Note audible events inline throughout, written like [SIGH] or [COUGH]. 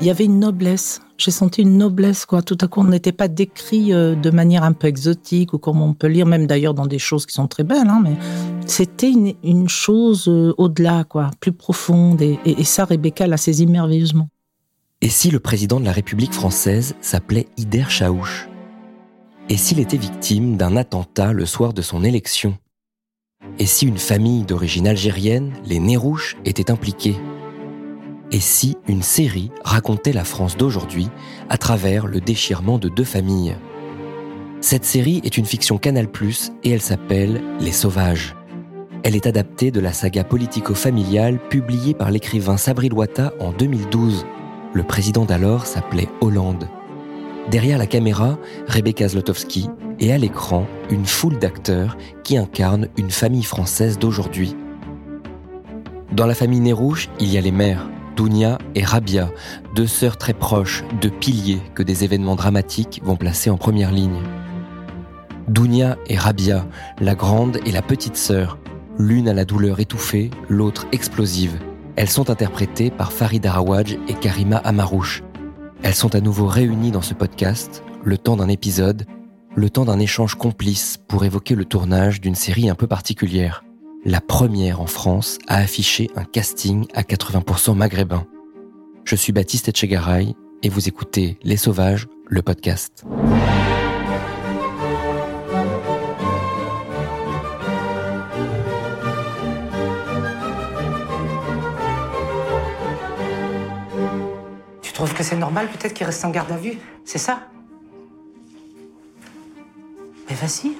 Il y avait une noblesse. J'ai senti une noblesse, quoi. Tout à coup, on n'était pas décrit euh, de manière un peu exotique ou comme on peut lire, même d'ailleurs dans des choses qui sont très belles, hein, mais c'était une, chose euh, au-delà, quoi, plus profonde. Et ça, Rebecca l'a saisi merveilleusement. Et si le président de la République française s'appelait Ider Chaouch? Et s'il était victime d'un attentat le soir de son élection? Et si une famille d'origine algérienne, les Nérouches, était impliquée? Et si une série racontait la France d'aujourd'hui à travers le déchirement de deux familles? Cette série est une fiction Canal+, et elle s'appelle Les Sauvages. Elle est adaptée de la saga politico-familiale publiée par l'écrivain Sabri Loata en 2012. Le président d'alors s'appelait Hollande. Derrière la caméra, Rebecca Zlotowski et à l'écran, une foule d'acteurs qui incarnent une famille française d'aujourd'hui. Dans la famille Nérouche, il y a les mères, Dounia et Rabia, deux sœurs très proches, deux piliers que des événements dramatiques vont placer en première ligne. Dounia et Rabia, la grande et la petite sœur, l'une à la douleur étouffée, l'autre explosive. Elles sont interprétées par Farid Arawaj et Karima Amarouche. Elles sont à nouveau réunies dans ce podcast, le temps d'un épisode, le temps d'un échange complice pour évoquer le tournage d'une série un peu particulière. La première en France à afficher un casting à 80% maghrébin. Je suis Baptiste Etchegaray et vous écoutez Les Sauvages, le podcast. Tu trouves que c'est normal peut-être qu'il reste en garde à vue C'est ça? Mais vas-y.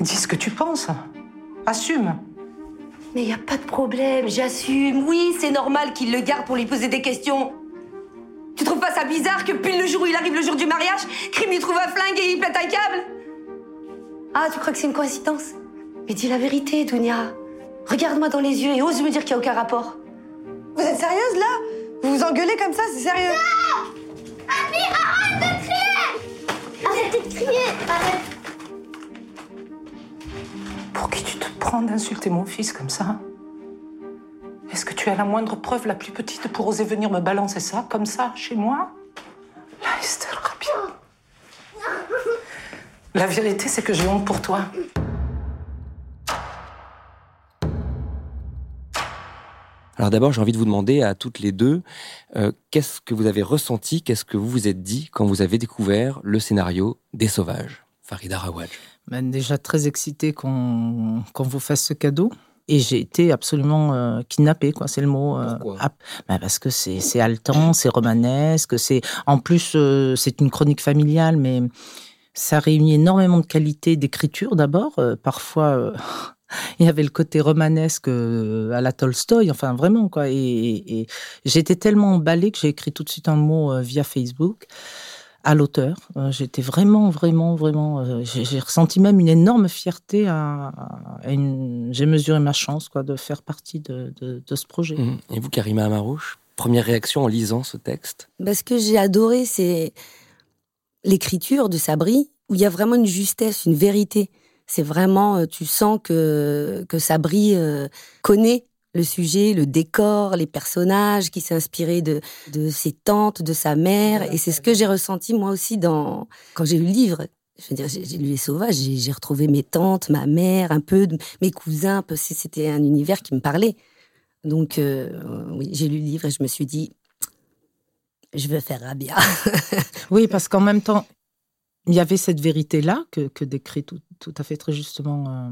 Dis ce que tu penses. Assume. Mais y a pas de problème, j'assume. Oui, c'est normal qu'il le garde pour lui poser des questions. Tu trouves pas ça bizarre que pile le jour où il arrive le jour du mariage, Crime lui trouve un flingue et il pète un câble? Ah, tu crois que c'est une coïncidence? Mais dis la vérité, Dounia. Regarde-moi dans les yeux et ose me dire qu'il n'y a aucun rapport. Vous êtes sérieuse là? Vous vous engueulez comme ça, c'est sérieux? Arrêtez de crier Arrête Pour qui tu te prends d'insulter mon fils comme ça Est-ce que tu as la moindre preuve, la plus petite, pour oser venir me balancer ça, comme ça, chez moi? Là, Estelle Rabia. La vérité, c'est que j'ai honte pour toi. Alors d'abord, j'ai envie de vous demander à toutes les deux, euh, qu'est-ce que vous avez ressenti, qu'est-ce que vous vous êtes dit quand vous avez découvert le scénario des Sauvages? Farida Rawaj. Ben, déjà très excitée qu'on qu'on vous fasse ce cadeau. Et j'ai été absolument euh, kidnappée, quoi. C'est le mot. euh, Pourquoi? ap- ben, Parce que c'est haletant, c'est romanesque, c'est en plus euh, c'est une chronique familiale, mais ça réunit énormément de qualités d'écriture d'abord. Euh, parfois, [LAUGHS] il y avait le côté romanesque à la Tolstoï, enfin vraiment quoi. Et, et- et j'étais tellement emballée que j'ai écrit tout de suite un mot via Facebook à l'auteur. Euh, J'étais vraiment, vraiment, vraiment. euh, j'ai ressenti même une énorme fierté. À, à une- J'ai mesuré ma chance, quoi, de faire partie de, de- de ce projet. Mhm. Et vous, Karima Amarouche Première réaction en lisant ce texte? Bah, Ce que j'ai adoré, c'est l'écriture de Sabri, où il y a vraiment une justesse, une vérité. C'est vraiment, euh, tu sens que, que Sabri euh, connaît le sujet, le décor, les personnages, qui s'est inspiré de, de ses tantes, de sa mère. Et c'est ce que j'ai ressenti moi aussi dans, quand j'ai lu le livre. Je veux dire, j'ai lu Les Sauvages, j'ai retrouvé mes tantes, ma mère, un peu, mes cousins, un peu. C'était un univers qui me parlait. Donc, euh, oui, j'ai lu le livre et je me suis dit, je veux faire Rabia. [LAUGHS] Oui, parce qu'en même temps, il y avait cette vérité-là que, que décrit tout, tout à fait très justement euh,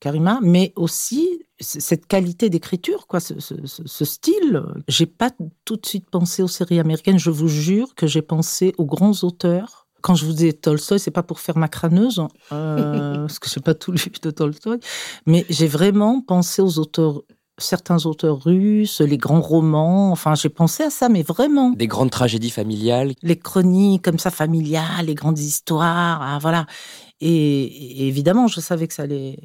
Karima, mais aussi cette qualité d'écriture, quoi, ce, ce- ce- style. J'ai pas tout de suite pensé aux séries américaines. Je vous jure que j'ai pensé aux grands auteurs. quand je vous dis Tolstoï, c'est pas pour faire ma crâneuse, euh, [LAUGHS] parce que j'ai pas tout lu de Tolstoï, mais j'ai vraiment pensé aux auteurs certains auteurs russes, les grands romans. Enfin, j'ai pensé à ça, mais vraiment. Des grandes tragédies familiales. Les chroniques comme ça familiales, les grandes histoires, ah, voilà. Et, évidemment, je savais que ça allait,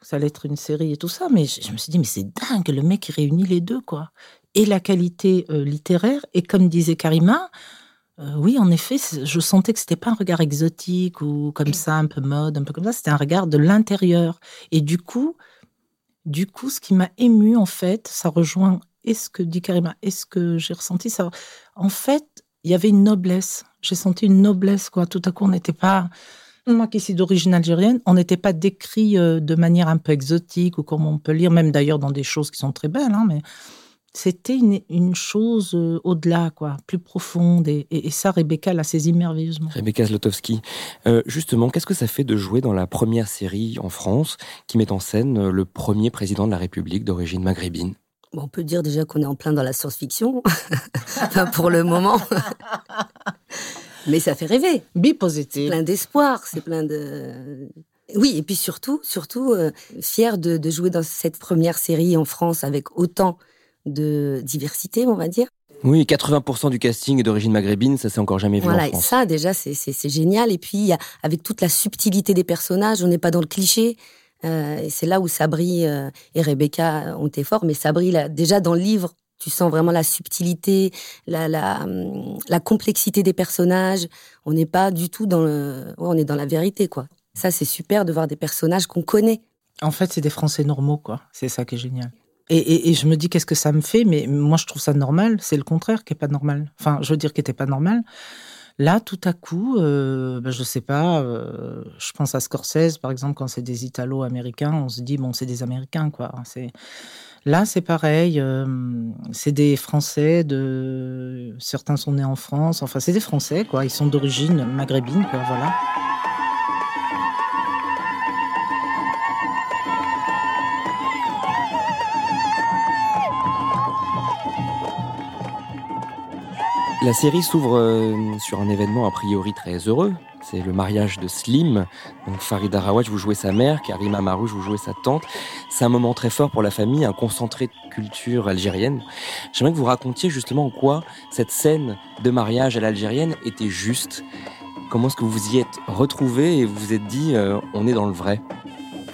ça allait être une série et tout ça, mais je, me suis dit, mais c'est dingue, le mec il réunit les deux, quoi. Et la qualité euh, littéraire, et comme disait Karima, euh, oui, en effet, je sentais que c'était pas un regard exotique ou comme ça, un peu mode, un peu comme ça. C'était un regard de l'intérieur. Et du coup, du coup, ce qui m'a ému, en fait, ça rejoint est ce que dit Karima, est ce que j'ai ressenti. Ça, en fait, il y avait une noblesse. J'ai senti une noblesse, quoi. Tout à coup, on n'était pas, moi qui suis d'origine algérienne, on n'était pas décrit euh, de manière un peu exotique ou comme on peut lire, même d'ailleurs dans des choses qui sont très belles, hein, mais c'était une, chose euh, au-delà, quoi, plus profonde. Et, ça, Rebecca l'a saisi merveilleusement. Rebecca Zlotowski. Euh, justement, qu'est-ce que ça fait de jouer dans la première série en France qui met en scène le premier président de la République d'origine maghrébine? On peut dire déjà qu'on est en plein dans la science-fiction, [LAUGHS] enfin, pour le moment. [LAUGHS] Mais ça fait rêver. Bipositif. Plein d'espoir, c'est plein de... Oui, et puis surtout, surtout fier de, de, jouer dans cette première série en France avec autant de diversité, on va dire. Oui, 80% du casting est d'origine maghrébine, ça s'est encore jamais vu voilà, en France. ça déjà c'est génial. Et puis avec toute la subtilité des personnages, on n'est pas dans le cliché. Euh, et c'est là où Sabri euh, et Rebecca ont été forts. Mais Sabri, là, déjà dans le livre, tu sens vraiment la subtilité, la, hum, la complexité des personnages. On n'est pas du tout dans le, on est dans la vérité quoi. Ça c'est super de voir des personnages qu'on connaît. En fait, c'est des Français normaux quoi. C'est ça qui est génial. Et, je me dis qu'est-ce que ça me fait, mais moi je trouve ça normal. C'est le contraire qui est pas normal. Enfin, je veux dire qui était pas normal. Là, tout à coup, euh, ben, je sais pas. Euh, je pense à Scorsese, par exemple, quand c'est des Italo-américains, on se dit bon, c'est des Américains, quoi. C'est là, c'est pareil. Euh, c'est des Français. De certains sont nés en France. Enfin, c'est des Français, quoi. Ils sont d'origine maghrébine, quoi. Voilà. La série s'ouvre euh, sur un événement a priori très heureux. C'est le mariage de Slim. Donc Farida Rawaj, vous jouez sa mère, Karima Marouche, vous jouez sa tante. C'est un moment très fort pour la famille, un concentré de culture algérienne. J'aimerais que vous racontiez justement en quoi cette scène de mariage à l'algérienne était juste. Comment est-ce que vous vous y êtes retrouvé et vous vous êtes dit, euh, on est dans le vrai?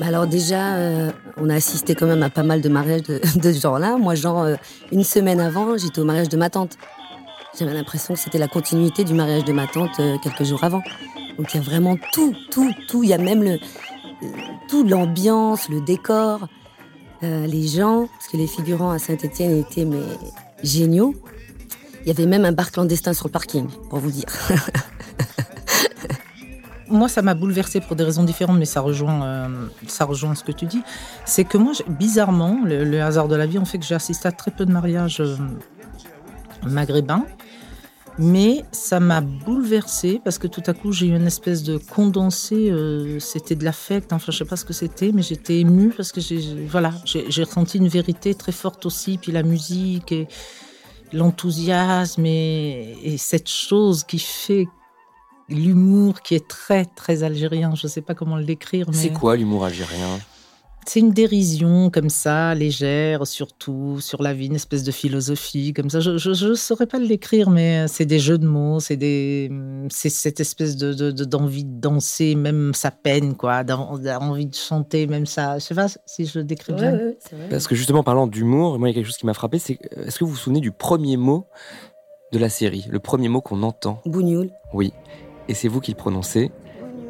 Bah alors déjà, euh, on a assisté quand même à pas mal de mariages de [LAUGHS] ce genre-là. Moi, genre, une semaine avant, j'étais au mariage de ma tante. J'avais l'impression que c'était la continuité du mariage de ma tante euh, quelques jours avant. Donc il y a vraiment tout, tout, tout. Il y a même le, euh, tout l'ambiance, le décor, euh, les gens, parce que les figurants à Saint-Étienne étaient mais géniaux. Il y avait même un bar clandestin sur le parking, pour vous dire. [LAUGHS] moi, ça m'a bouleversée pour des raisons différentes, mais ça rejoint, ça rejoint ce que tu dis. C'est que moi, bizarrement, le, hasard de la vie, on fait que j'ai assisté à très peu de mariages maghrébins. Mais ça m'a bouleversée parce que tout à coup j'ai eu une espèce de condensé. Euh, c'était de l'affect, enfin je sais pas ce que c'était, mais j'étais émue parce que j'ai voilà j'ai ressenti une vérité très forte aussi, puis la musique et l'enthousiasme et, et, cette chose qui fait l'humour qui est très très algérien. Je sais pas comment le décrire. C'est quoi l'humour algérien? C'est une dérision comme ça, légère, surtout sur la vie, une espèce de philosophie comme ça. Je ne saurais pas le décrire, mais c'est des jeux de mots, c'est des, c'est cette espèce de d'envie de, danser, même sa peine, quoi, d'envie de chanter, même ça. Je sais pas si je le décris bien. Parce que justement, parlant d'humour, moi, il y a quelque chose qui m'a frappé, c'est est-ce que vous vous souvenez du premier mot de la série, le premier mot qu'on entend? Bougnoul. Oui. Et c'est vous qui le prononcez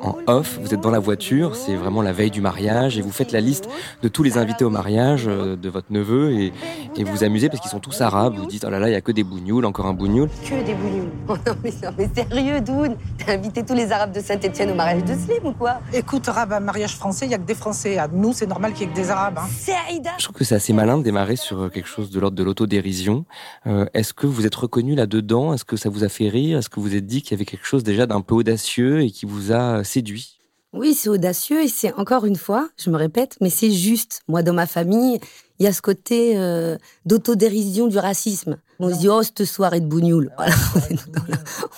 en off, vous êtes dans la voiture, c'est vraiment la veille du mariage, et vous faites la liste de tous les invités au mariage euh, de votre neveu, et, et vous amusez parce qu'ils sont tous arabes. Vous dites, oh là là, il y a que des bougnoules, encore un bougnoul. Que des bougnoules. [LAUGHS] Oh non, mais, mais sérieux, Doun T'as invité tous les arabes de Saint-Etienne au mariage de Slim ou quoi? Écoute, arabe, un mariage français, il y a que des Français. À nous, c'est normal qu'il y ait que des arabes. Hein. C'est Aïda Je trouve que c'est assez malin de démarrer sur euh, quelque chose de l'ordre de l'autodérision. Euh, Est-ce que vous êtes reconnu là-dedans? Est-ce que ça vous a fait rire? Est-ce que vous êtes dit qu'il y avait quelque chose déjà d'un peu audacieux et qui vous a séduit Oui, c'est audacieux et c'est encore une fois, je me répète, mais c'est juste. Moi, dans ma famille, il y a ce côté euh, d'autodérision du racisme. On se dit, oh, cette soirée de bougnoule. Voilà.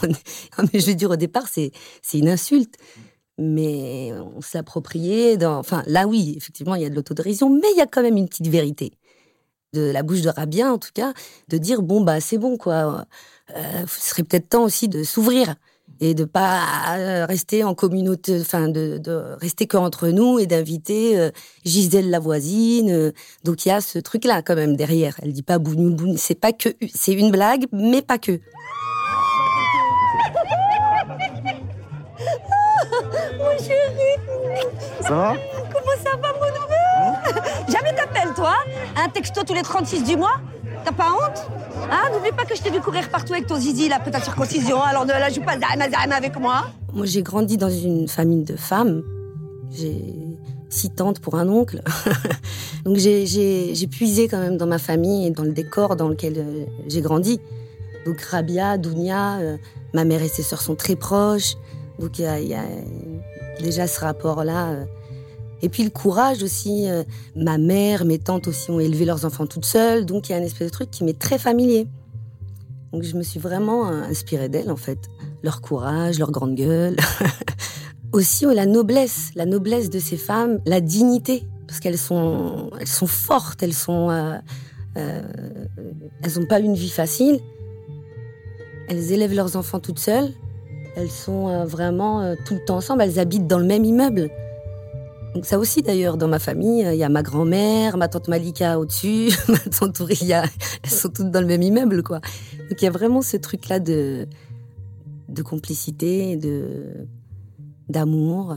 On est- mais je veux dire, au départ, c'est c'est une insulte. Mais on s'est approprié. Dans... Enfin, là, oui, effectivement, il y a de l'autodérision, mais il y a quand même une petite vérité. De la bouche de Rabia, en tout cas, de dire, bon, bah, c'est bon, quoi. Euh, ce serait peut-être temps aussi de s'ouvrir et de pas euh, rester en communauté, enfin de, de rester qu'entre nous et d'inviter euh, Gisèle la voisine. euh. donc il y a ce truc-là quand même derrière. Elle dit pas bougnoul bougnoul, c'est pas que, c'est une blague, mais pas que. [LAUGHS] Mon chéri Ça va? Comment ça va, mon neveu? Jamais t'appelles, toi Un texto tous les 36 du mois? T'as pas honte? Hein N'oublie pas que je t'ai vu courir partout avec ton zizi, là, après ta circoncision, alors ne la joue pas zahma zahma avec moi Moi j'ai grandi dans une famille de femmes. J'ai six tantes pour un oncle. [LAUGHS] donc j'ai- puisé quand même dans ma famille et dans le décor dans lequel euh, j'ai grandi. Donc Rabia, Dounia, euh, ma mère et ses sœurs sont très proches. Donc il y a, il y a déjà ce rapport-là. euh. Et puis le courage aussi. euh, ma mère, mes tantes aussi ont élevé leurs enfants toutes seules. Donc il y a un espèce de truc qui m'est très familier. Donc je me suis vraiment euh, inspirée d'elles en fait. Leur courage, leur grande gueule. [LAUGHS] aussi oh, la noblesse, la noblesse de ces femmes, la dignité. Parce qu'elles sont, elles sont fortes, elles sont... euh, elles n'ont pas une vie facile. Elles élèvent leurs enfants toutes seules. Elles sont vraiment tout le temps ensemble. Elles habitent dans le même immeuble. Ça aussi d'ailleurs dans ma famille, euh, il y a ma grand-mère, ma tante Malika au-dessus, [LAUGHS] ma tante Ouria, elles sont toutes dans le même immeuble quoi. Donc il y a vraiment ce truc là de de complicité, de d'amour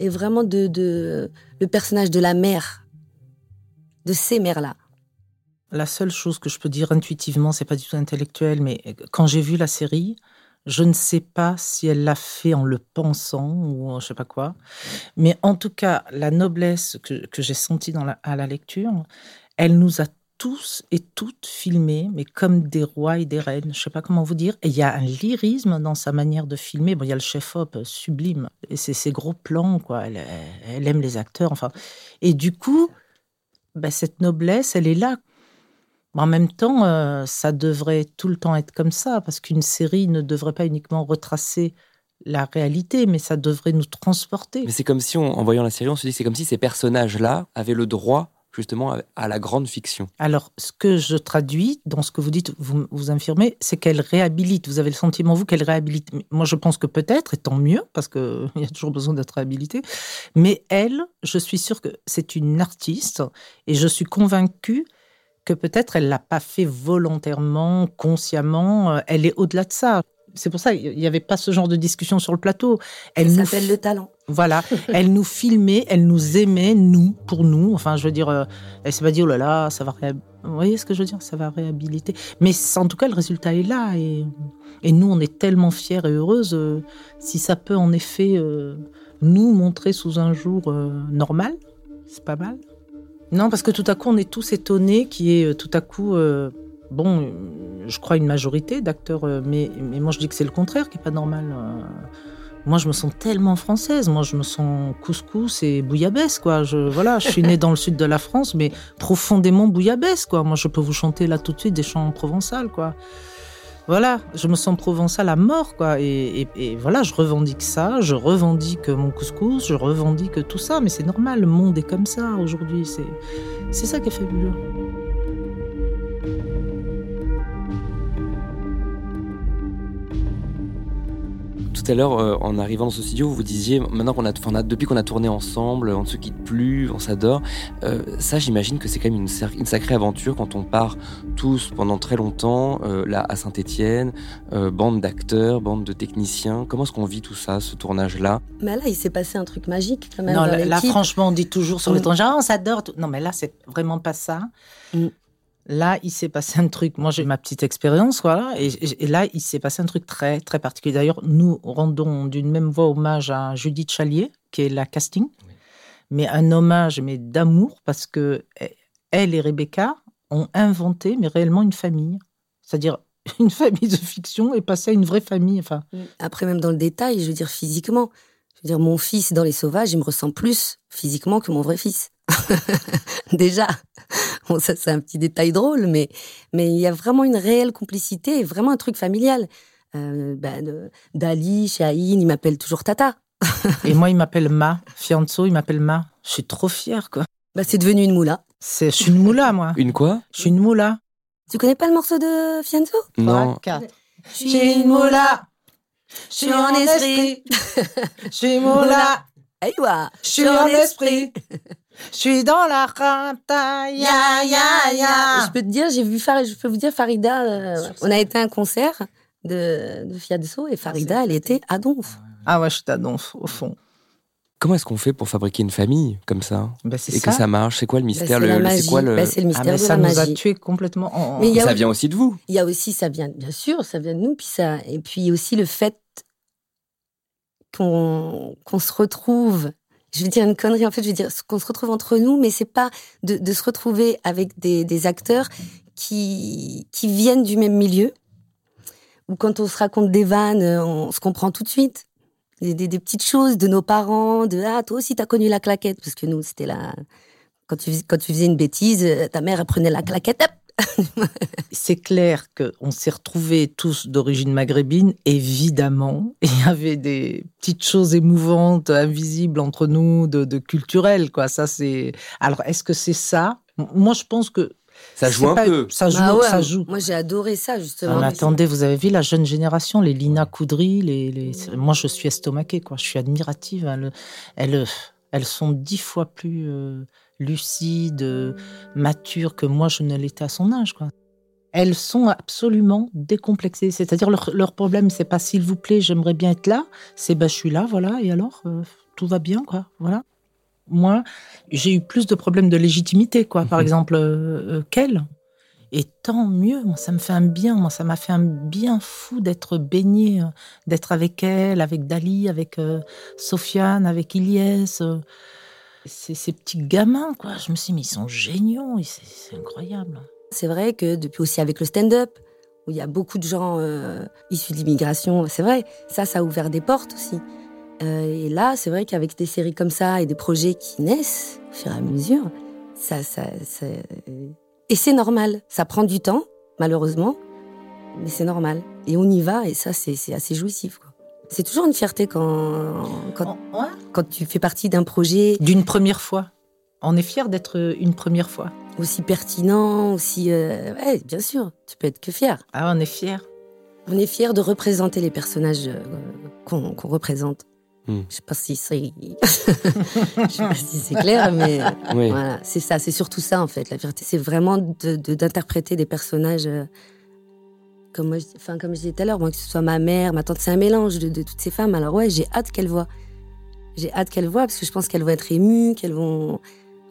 et vraiment de, de le personnage de la mère, de ces mères là. La seule chose que je peux dire intuitivement, c'est pas du tout intellectuel, mais quand j'ai vu la série, je ne sais pas si elle l'a fait en le pensant ou je sais pas quoi. Mais en tout cas, la noblesse que, j'ai sentie à la lecture, elle nous a tous et toutes filmés, mais comme des rois et des reines. Je sais pas comment vous dire. Et il y a un lyrisme dans sa manière de filmer. Bon, il y a le chef-op sublime et c'est ses gros plans, quoi. Elle, aime les acteurs, enfin. Et du coup, ben, cette noblesse, elle est là. En même temps, euh, ça devrait tout le temps être comme ça, parce qu'une série ne devrait pas uniquement retracer la réalité, mais ça devrait nous transporter. Mais c'est comme si, on- en voyant la série, on se dit c'est comme si ces personnages-là avaient le droit justement à- la grande fiction. Alors, ce que je traduis dans ce que vous dites, vous, vous infirmez, c'est qu'elle réhabilite. Vous avez le sentiment, vous, qu'elle réhabilite. Moi, je pense que peut-être, et tant mieux, parce qu'il [LAUGHS] y a toujours besoin d'être réhabilité. Mais elle, je suis sûre que c'est une artiste, et je suis convaincue que peut-être elle l'a pas fait volontairement, consciemment. euh, Elle est au-delà de ça. C'est pour ça qu'il n'y avait pas ce genre de discussion sur le plateau. Elle Ça nous s'appelle le talent. voilà, [LAUGHS] elle nous filmait, elle nous aimait, nous, pour nous. Enfin, je veux dire, euh, elle s'est pas dit, oh là là, ça va réhab- Vous voyez ce que je veux dire? Ça va réhabiliter. Mais en tout cas, le résultat est là. Et, et nous, on est tellement fiers et heureuses. euh, si ça peut, en effet, euh, nous montrer sous un jour euh, normal, c'est pas mal. Non, parce que tout à coup, on est tous étonnés qu'il y ait euh, tout à coup. euh, Bon, euh, je crois une majorité d'acteurs, mais, moi je dis que c'est le contraire qui est pas normal. Moi, je me sens tellement française. Moi, je me sens couscous et bouillabaisse, quoi. Je, voilà, je suis née dans le sud de la France, mais profondément bouillabaisse, quoi. Moi, je peux vous chanter là tout de suite des chants provençals, quoi. Voilà, je me sens provençal à mort, quoi. Et, voilà, je revendique ça, je revendique mon couscous, je revendique tout ça, mais c'est normal, le monde est comme ça aujourd'hui. C'est, c'est ça qui est fabuleux. Tout à l'heure, euh, en arrivant dans ce studio, vous vous disiez, maintenant qu'on a, enfin, on a- depuis qu'on a tourné ensemble, on ne se quitte plus, on s'adore. Euh, ça, j'imagine que c'est quand même une, sacrée aventure quand on part tous pendant très longtemps, euh, là à Saint-Étienne, bande d'acteurs, bande de techniciens. Comment est-ce qu'on vit tout ça, ce tournage-là? Mais là, il s'est passé un truc magique quand même Non, dans là, franchement, on dit toujours sur Mm. l'étranger, ah, on s'adore. Non, mais là, c'est vraiment pas ça. Mm. Là, il s'est passé un truc. Moi, j'ai ma petite expérience, voilà. Et, là, il s'est passé un truc très, très particulier. D'ailleurs, nous rendons d'une même voix hommage à Judith Chalier, qui est la casting. Mais un hommage, mais d'amour, parce que eh, elle et Rebecca ont inventé, mais réellement, une famille. C'est-à-dire [LAUGHS] une famille de fiction et passé à une vraie famille. Enfin, Après, même dans le détail, je veux dire physiquement. Je veux dire, mon fils dans Les Sauvages, il me ressemble plus physiquement que mon vrai fils. [LAUGHS] Déjà. Bon, ça, c'est un petit détail drôle, mais mais il y a vraiment une réelle complicité et vraiment un truc familial. Euh, ben, Dali, Shahin, il m'appelle toujours Tata. [LAUGHS] Et moi, il m'appelle Ma. Fianzo, il m'appelle Ma. Je suis trop fière, quoi. Bah, c'est devenu une moula. C'est, je suis une moula, moi. Une quoi? Je suis une moula. Tu connais pas le morceau de Fianzo Non. Je suis une moula. Je suis en esprit. Je suis moula. Je suis en esprit. Je suis dans la rata. Ya, ya, ya. Je peux te dire, j'ai vu Farid, je peux vous dire, Farida, euh, on a été à un concert de, de et Farida, elle était à Donf. Ah ouais, je suis à Donf, au fond. Comment est-ce qu'on fait pour fabriquer une famille comme ça c'est Et ça. que ça marche? C'est quoi le Bah, mystère c'est le, magie. Quoi le Bah, le Ah, mystère mais de ça la nous a magie. tués complètement. en- Mais il y a Ça aussi- vient aussi de vous. Il y a aussi, ça vient, bien sûr, ça vient de nous, puis ça, et puis aussi le fait qu'on qu'on se retrouve. Je vais dire une connerie, en fait, je vais dire qu'on se retrouve entre nous, mais c'est pas de, de se retrouver avec des, des acteurs qui, qui viennent du même milieu, ou quand on se raconte des vannes, on se comprend tout de suite. Des, des- des petites choses de nos parents, de ah, toi aussi t'as connu la claquette, parce que nous, c'était la. Quand tu, quand tu faisais une bêtise, euh, ta mère elle prenait la claquette, hop, [LAUGHS] C'est clair qu'on s'est retrouvés tous d'origine maghrébine, évidemment. [LAUGHS] Il y avait des petites choses émouvantes, invisibles entre nous, de, de culturel, quoi. Ça, c'est. Alors, est-ce que c'est ça? Moi, je pense que. Ça joue un pas- peu. Ça joue, Bah ouais, ça joue. Moi, j'ai adoré ça, justement. Ah, attendez, vous avez vu la jeune génération, les Lina Coudry, les, les... moi je suis estomaquée, quoi. Je suis admirative. Elles, elles, elles sont dix fois plus euh, lucides, euh, matures que moi je ne l'étais à son âge, quoi. Elles sont absolument décomplexées. C'est-à-dire leur, leur problème, c'est pas s'il vous plaît, j'aimerais bien être là. C'est bah je suis là, voilà. Et alors, euh, tout va bien, quoi. Voilà. Moi, j'ai eu plus de problèmes de légitimité, quoi. Par Mhm. exemple, euh, euh, qu'elle. Et tant mieux, moi, ça me fait un bien, moi, ça m'a fait un bien fou d'être baignée, d'être avec elle, avec Dali, avec Sofiane, avec Ilyes. Euh. Ces petits gamins, quoi. Je me suis dit, mais ils sont géniaux, c'est incroyable. C'est vrai que depuis aussi avec le stand-up, où il y a beaucoup de gens euh, issus de l'immigration, c'est vrai, ça, ça a ouvert des portes aussi. Euh, et là, c'est vrai qu'avec des séries comme ça et des projets qui naissent au fur et à mesure, ça, ça, ça- et c'est normal. Ça prend du temps, malheureusement, mais c'est normal. Et on y va, et ça, c'est assez jouissif. quoi. C'est toujours une fierté quand, quand, Ouais. quand tu fais partie d'un projet D'une première fois. On est fiers d'être une première fois. aussi pertinent, aussi... euh, ouais, bien sûr, tu peux être que fier. Ah, on est fiers. On est fiers de représenter les personnages euh, qu'on représente. Hmm. Je sais pas si c'est, [LAUGHS] je sais pas si c'est clair, mais Oui. voilà, c'est ça, c'est surtout ça en fait. La fierté, c'est vraiment de- de- d'interpréter des personnages euh, comme moi, enfin comme je disais tout à l'heure, que ce soit ma mère, ma tante, c'est un mélange de, toutes ces femmes. Alors ouais, j'ai hâte qu'elles voient. J'ai hâte qu'elles voient parce que je pense qu'elles vont être émues, qu'elles vont,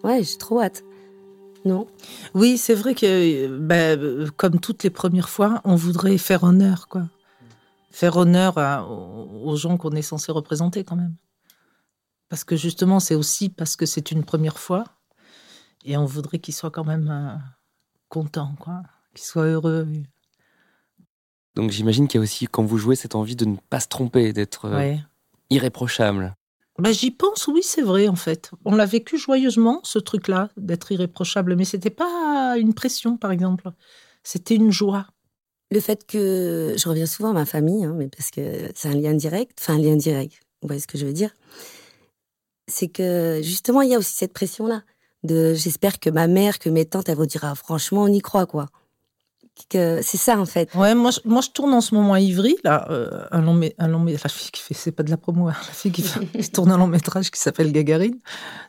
ouais, j'ai trop hâte. Non? Oui, c'est vrai que, euh, comme toutes les premières fois, on voudrait faire honneur, quoi. Faire honneur aux gens qu'on est censé représenter, quand même. Parce que justement, c'est aussi parce que c'est une première fois, et on voudrait qu'ils soient quand même euh, contents, quoi. Qu'ils soient heureux. Donc j'imagine qu'il y a aussi, quand vous jouez, cette envie de ne pas se tromper, d'être euh, Ouais. irréprochable. Ben, j'y pense, oui, c'est vrai, en fait. On l'a vécu joyeusement, ce truc-là, d'être irréprochable, mais c'était pas une pression, par exemple. C'était une joie. Le fait que je reviens souvent à ma famille, hein, mais parce que c'est un lien direct, enfin un lien direct, vous voyez ce que je veux dire C'est que justement, il y a aussi cette pression-là. De, j'espère que ma mère, que mes tantes, elles vont dire ah, franchement, on y croit quoi. Que c'est ça en fait. Ouais, moi, je, moi, je tourne en ce moment à Ivry, là, euh, un long, mé- un long la fille qui fait, c'est pas de la promo, hein, la fille qui, fait- [LAUGHS] qui tourne un long métrage qui s'appelle Gagarine.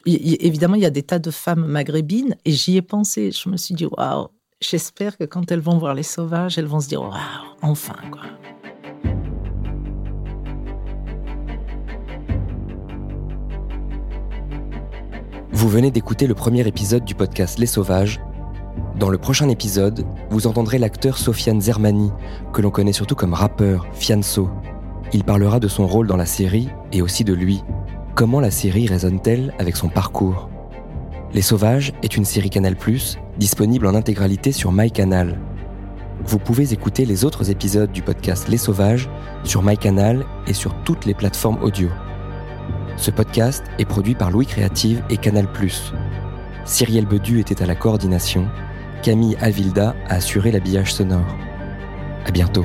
Évidemment, il y a des tas de femmes maghrébines, et j'y ai pensé. Je me suis dit, waouh, j'espère que quand elles vont voir les sauvages, elles vont se dire, waouh, enfin, quoi. Vous venez d'écouter le premier épisode du podcast Les Sauvages. Dans le prochain épisode, vous entendrez l'acteur Sofiane Zermani, que l'on connaît surtout comme rappeur, Fianso. Il parlera de son rôle dans la série et aussi de lui. Comment la série résonne-t-elle avec son parcours? Les Sauvages est une série Canal+, disponible en intégralité sur MyCanal. Vous pouvez écouter les autres épisodes du podcast Les Sauvages sur MyCanal et sur toutes les plateformes audio. Ce podcast est produit par Louis Créative et Canal+. Cyrielle Bedu était à la coordination, Camille Avilda a assuré l'habillage sonore. À bientôt.